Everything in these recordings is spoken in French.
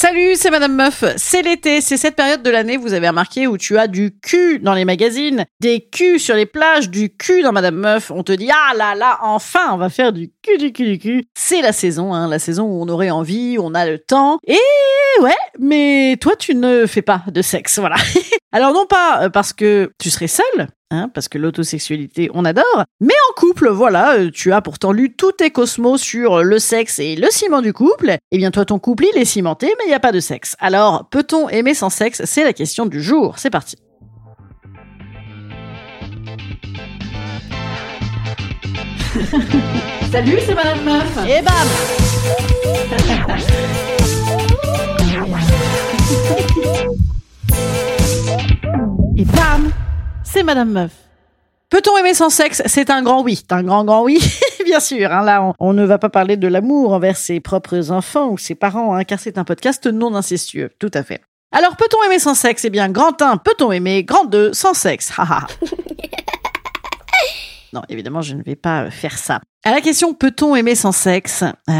Salut, c'est Madame Meuf. C'est l'été, c'est cette période de l'année, vous avez remarqué, où tu as du cul dans les magazines, des culs sur les plages, du cul dans Madame Meuf. On te dit, ah là là, enfin, on va faire du cul, du cul, du cul. C'est la saison, hein, la saison où on aurait envie, on a le temps. Et ouais, mais toi, tu ne fais pas de sexe, voilà. Alors non pas euh, parce que tu serais seul, Hein, parce que l'autosexualité, on adore. Mais en couple, voilà, euh, tu as pourtant lu tous tes cosmos sur le sexe et le ciment du couple. Eh bien, toi, ton couple, il est cimenté, mais il n'y a pas de sexe. Alors, peut-on aimer sans sexe? C'est la question du jour. C'est parti. Salut, c'est Madame Meuf. Et bam Et bam c'est Madame Meuf. Peut-on aimer sans sexe? C'est un grand oui, c'est un grand grand oui, bien sûr. Hein, là, on, on, ne va pas parler de l'amour envers ses propres enfants ou ses parents, hein, car c'est un podcast non incestueux, tout à fait. Alors, peut-on aimer sans sexe? Eh bien, grand 1, peut-on aimer? Grand 2, sans sexe Haha. Non, évidemment, je ne vais pas faire ça. À la question peut-on aimer sans sexe? Euh,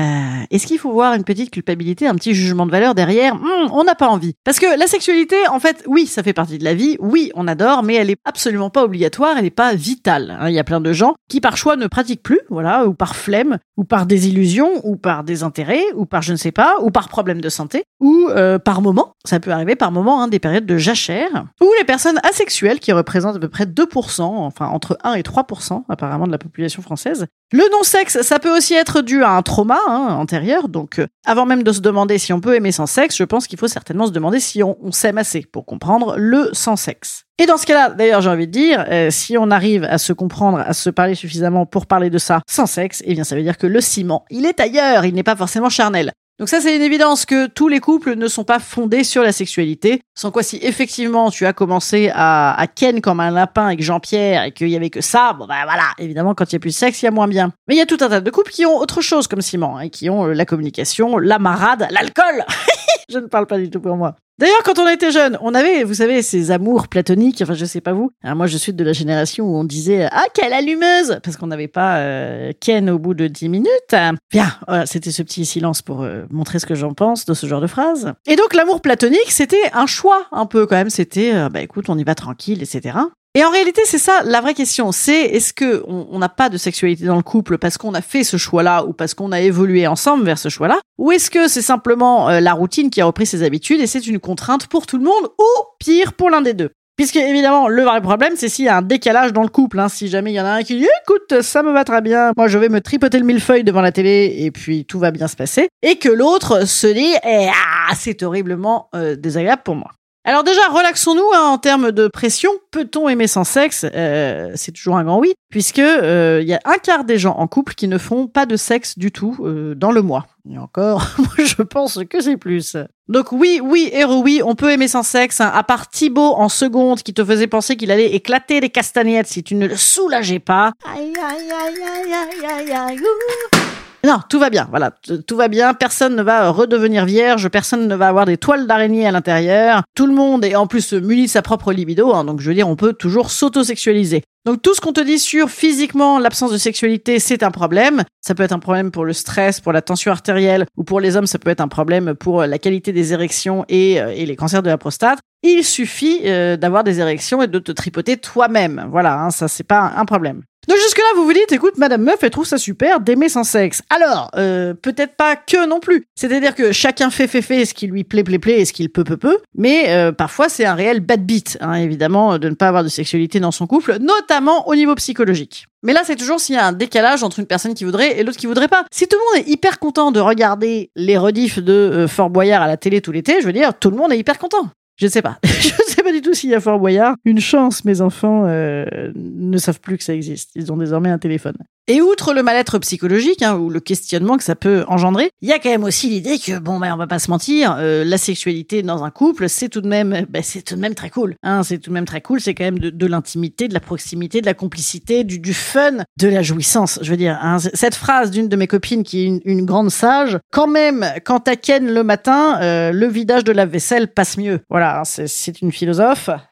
Est-ce qu'il faut voir une petite culpabilité, un petit jugement de valeur derrière? Hmm, On n'a pas envie. Parce que la sexualité, en fait, oui, ça fait partie de la vie, oui, on adore, mais elle est absolument pas obligatoire, elle n'est pas vitale. hein. Il y a plein de gens qui par choix ne pratiquent plus, voilà, ou par flemme, ou par désillusion, ou par désintérêt, ou par je ne sais pas, ou par problème de santé, ou euh, par moment, ça peut arriver par moment, hein, des périodes de jachère, ou les personnes asexuelles qui représentent à peu près 2%, enfin entre 1 et 3% apparemment de la population française. Non-sexe, ça peut aussi être dû à un trauma hein, antérieur. Donc, euh, avant même de se demander si on peut aimer sans sexe, je pense qu'il faut certainement se demander si on, s'aime assez pour comprendre le sans sexe. Et dans ce cas-là, d'ailleurs, j'ai envie de dire, euh, si on arrive à se comprendre, à se parler suffisamment pour parler de ça sans sexe, eh bien, ça veut dire que le ciment, il est ailleurs, il n'est pas forcément charnel. Donc ça, c'est une évidence que tous les couples ne sont pas fondés sur la sexualité. Sans quoi, si effectivement tu as commencé à, ken comme un lapin avec Jean-Pierre et qu'il y avait que ça, bon ben voilà, évidemment, quand il y a plus de sexe, il y a moins bien. Mais il y a tout un tas de couples qui ont autre chose comme ciment, et qui ont euh, la communication, la marade, l'alcool. Je ne parle pas du tout pour moi. D'ailleurs, quand on était jeune, on avait, vous savez, ces amours platoniques. Enfin, je sais pas vous. Moi, je suis de la génération où on disait ah quelle allumeuse parce qu'on n'avait pas euh, Ken au bout de 10 minutes. Bien, voilà, c'était ce petit silence pour euh, montrer ce que j'en pense de ce genre de phrase. Et donc l'amour platonique, c'était un choix un peu quand même. C'était euh, bah écoute, on y va tranquille, etc. Et en réalité, c'est ça la vraie question. C'est est-ce que on n'a pas de sexualité dans le couple parce qu'on a fait ce choix-là ou parce qu'on a évolué ensemble vers ce choix-là, ou est-ce que c'est simplement euh, la routine qui a repris ses habitudes et c'est une contrainte pour tout le monde ou pire pour l'un des deux? Puisque évidemment, le vrai problème, c'est s'il y a un décalage dans le couple. Hein. Si jamais il y en a un qui dit écoute, ça me va très bien, moi je vais me tripoter le millefeuille devant la télé et puis tout va bien se passer, et que l'autre se dit eh, ah, c'est horriblement euh, désagréable pour moi. Alors déjà, relaxons-nous hein, en termes de pression. Peut-on aimer sans sexe? Euh, C'est toujours un grand oui, puisque euh, il y a un quart des gens en couple qui ne font pas de sexe du tout euh, dans le mois. Et encore, moi je pense que c'est plus. Donc oui, oui, et oui, on peut aimer sans sexe. hein. À part Thibaut en seconde qui te faisait penser qu'il allait éclater les castagnettes si tu ne le soulageais pas. Aïe, aïe, aïe, aïe, aïe, aïe, aïe, ouh. Non, tout va bien. Voilà, tout va bien. Personne ne va redevenir vierge. Personne ne va avoir des toiles d'araignée à l'intérieur. Tout le monde est en plus muni de sa propre libido. hein. donc je veux dire, on peut toujours s'auto-sexualiser. Donc tout ce qu'on te dit sur physiquement l'absence de sexualité, c'est un problème. Ça peut être un problème pour le stress, pour la tension artérielle, ou pour les hommes, ça peut être un problème pour la qualité des érections et, euh, et les cancers de la prostate. Il suffit euh, d'avoir des érections et de te tripoter toi-même. Voilà, hein, ça c'est pas un problème. Donc jusque-là, vous vous dites, écoute, Madame Meuf, elle trouve ça super d'aimer sans sexe. Alors, euh, peut-être pas que non plus. C'est-à-dire que chacun fait, fait, fait ce qui lui plaît, plaît, plaît et ce qu'il peut, peut, peut. Mais euh, parfois, c'est un réel bad beat, hein, évidemment, de ne pas avoir de sexualité dans son couple, notamment au niveau psychologique. Mais là, c'est toujours s'il y a un décalage entre une personne qui voudrait et l'autre qui voudrait pas. Si tout le monde est hyper content de regarder les rediffs de euh, Fort Boyard à la télé tout l'été, je veux dire, tout le monde est hyper content. Je ne sais pas. pas du tout s'il y a Fort Boyard. Une chance, mes enfants euh, ne savent plus que ça existe. Ils ont désormais un téléphone. Et outre le mal-être psychologique hein, ou le questionnement que ça peut engendrer, il y a quand même aussi l'idée que bon ben on va pas se mentir, euh, la sexualité dans un couple c'est tout de même ben, c'est tout de même très cool. Hein, c'est tout de même très cool. C'est quand même de, l'intimité, de la proximité, de la complicité, du, fun, de la jouissance. Je veux dire hein, cette phrase d'une de mes copines qui est une, grande sage. Quand même quand t'as ken le matin, euh, le vidage de la vaisselle passe mieux. Voilà, hein, c'est une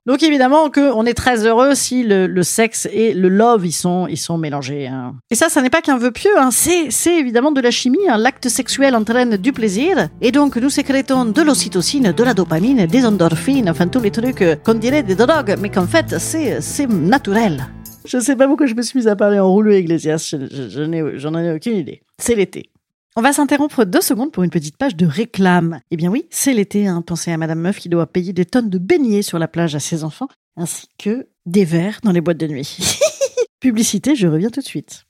Donc évidemment que on est très heureux si le, sexe et le love ils sont ils sont mélangés. Hein. Et ça, ça n'est pas qu'un vœu pieux, hein. c'est, évidemment de la chimie. Hein. L'acte sexuel entraîne du plaisir. Et donc, nous sécrétons de l'ocytocine, de la dopamine, des endorphines, enfin tous les trucs euh, qu'on dirait des drogues, mais qu'en fait, c'est, naturel. Je sais pas pourquoi je me suis mise à parler en rouleau Iglesias, je, je, je j'en ai aucune idée. C'est l'été. On va s'interrompre deux secondes pour une petite page de réclame. Eh bien oui, c'est l'été, hein. pensez à Madame Meuf qui doit payer des tonnes de beignets sur la plage à ses enfants, ainsi que des verres dans les boîtes de nuit. Publicité, je reviens tout de suite.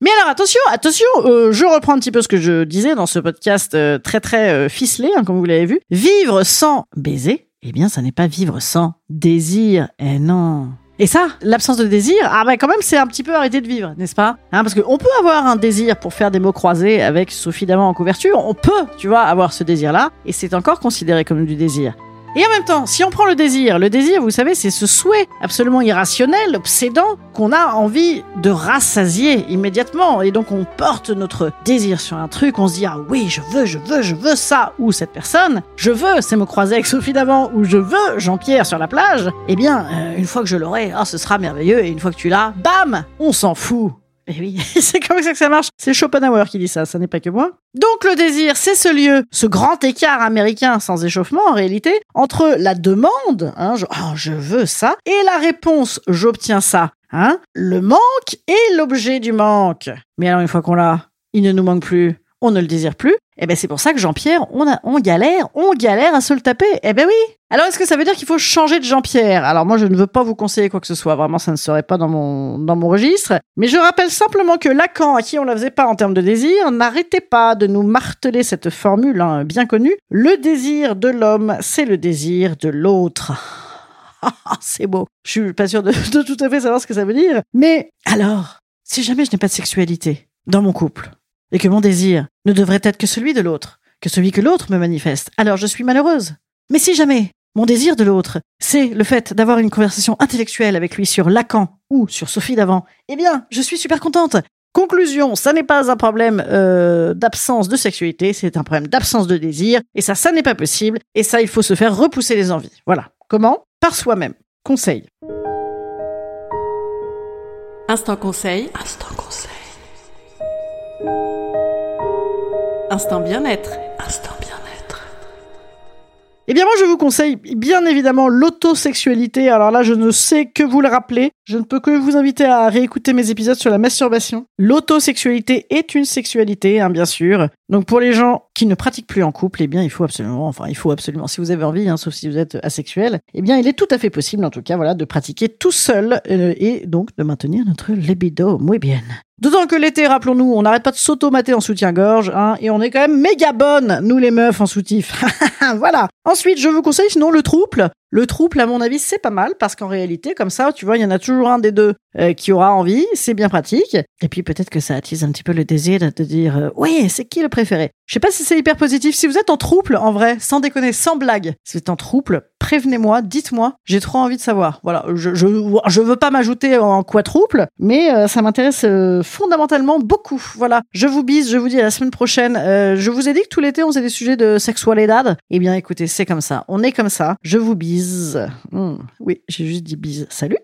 Mais alors attention, attention, euh, je reprends un petit peu ce que je disais dans ce podcast euh, très très euh, ficelé, hein, comme vous l'avez vu. Vivre sans baiser, eh bien ça n'est pas vivre sans désir. Eh non. Et ça, l'absence de désir, ah ben quand même c'est un petit peu arrêter de vivre, n'est-ce pas? Hein, Parce qu'on peut avoir un désir pour faire des mots croisés avec Sophie Davant en couverture, on peut, tu vois, avoir ce désir-là, et c'est encore considéré comme du désir. Et en même temps, si on prend le désir, le désir, vous savez, c'est ce souhait absolument irrationnel, obsédant, qu'on a envie de rassasier immédiatement. Et donc on porte notre désir sur un truc, on se dit, ah oui, je veux, je veux, je veux ça, ou cette personne, je veux, c'est me croiser avec Sophie d'avant, ou je veux Jean-Pierre sur la plage. Eh bien, euh, une fois que je l'aurai, ah, ce sera merveilleux, et une fois que tu l'as, bam, on s'en fout. Et eh oui, c'est comme ça que ça marche. C'est Schopenhauer qui dit ça, ça n'est pas que moi. Donc le désir, c'est ce lieu, ce grand écart américain sans échauffement en réalité, entre la demande, hein, je, oh, je veux ça, et la réponse, j'obtiens ça. Hein, le manque et l'objet du manque. Mais alors une fois qu'on l'a, il ne nous manque plus, on ne le désire plus. Eh ben c'est pour ça que Jean-Pierre, on, a, on galère, on galère à se le taper. Eh ben oui. Alors est-ce que ça veut dire qu'il faut changer de Jean-Pierre? Alors moi je ne veux pas vous conseiller quoi que ce soit, vraiment ça ne serait pas dans mon dans mon registre. Mais je rappelle simplement que Lacan, à qui on la faisait pas en termes de désir, n'arrêtait pas de nous marteler cette formule hein, bien connue. Le désir de l'homme, c'est le désir de l'autre. c'est beau. Je suis pas sûr de, de tout à fait savoir ce que ça veut dire. Mais alors, si jamais je n'ai pas de sexualité dans mon couple, et que mon désir ne devrait être que celui de l'autre, que celui que l'autre me manifeste, alors je suis malheureuse. Mais si jamais mon désir de l'autre, c'est le fait d'avoir une conversation intellectuelle avec lui sur Lacan ou sur Sophie d'avant, eh bien, je suis super contente. Conclusion, ça n'est pas un problème euh, d'absence de sexualité, c'est un problème d'absence de désir, et ça, ça n'est pas possible, et ça, il faut se faire repousser les envies. Voilà. Comment? Par soi-même. Conseil. Instant conseil. Instant conseil. Instant bien-être. Instant bien-être. Eh bien moi je vous conseille bien évidemment l'autosexualité. Alors là je ne sais que vous le rappeler. Je ne peux que vous inviter à réécouter mes épisodes sur la masturbation. L'autosexualité est une sexualité, hein, bien sûr. Donc pour les gens qui ne pratiquent plus en couple, eh bien il faut absolument, enfin il faut absolument, si vous avez envie, hein, sauf si vous êtes asexuel, eh bien il est tout à fait possible en tout cas, voilà, de pratiquer tout seul euh, et donc de maintenir notre libido muy bien. D'autant que l'été, rappelons-nous, on n'arrête pas de s'automater en soutien-gorge, hein, et on est quand même méga bonnes, nous les meufs en soutif. voilà. Ensuite, je vous conseille sinon le trouble. Le trouble, à mon avis, c'est pas mal parce qu'en réalité, comme ça, tu vois, il y en a toujours un des deux euh, qui aura envie. C'est bien pratique. Et puis peut-être que ça attise un petit peu le désir de te dire, euh, oui, c'est qui le préféré? Je sais pas si c'est hyper positif. Si vous êtes en trouble, en vrai, sans déconner, sans blague, si vous êtes en trouble, prévenez-moi, dites-moi. J'ai trop envie de savoir. Voilà, je je, je veux pas m'ajouter en quadruple, mais euh, ça m'intéresse fondamentalement beaucoup. Voilà, je vous bise, je vous dis à la semaine prochaine. je vous ai dit que tout l'été on faisait des sujets de sexualidad. Eh bien, écoutez, c'est comme ça. On est comme ça. Je vous bise. Hmm. Oui, j'ai juste dit bise. Salut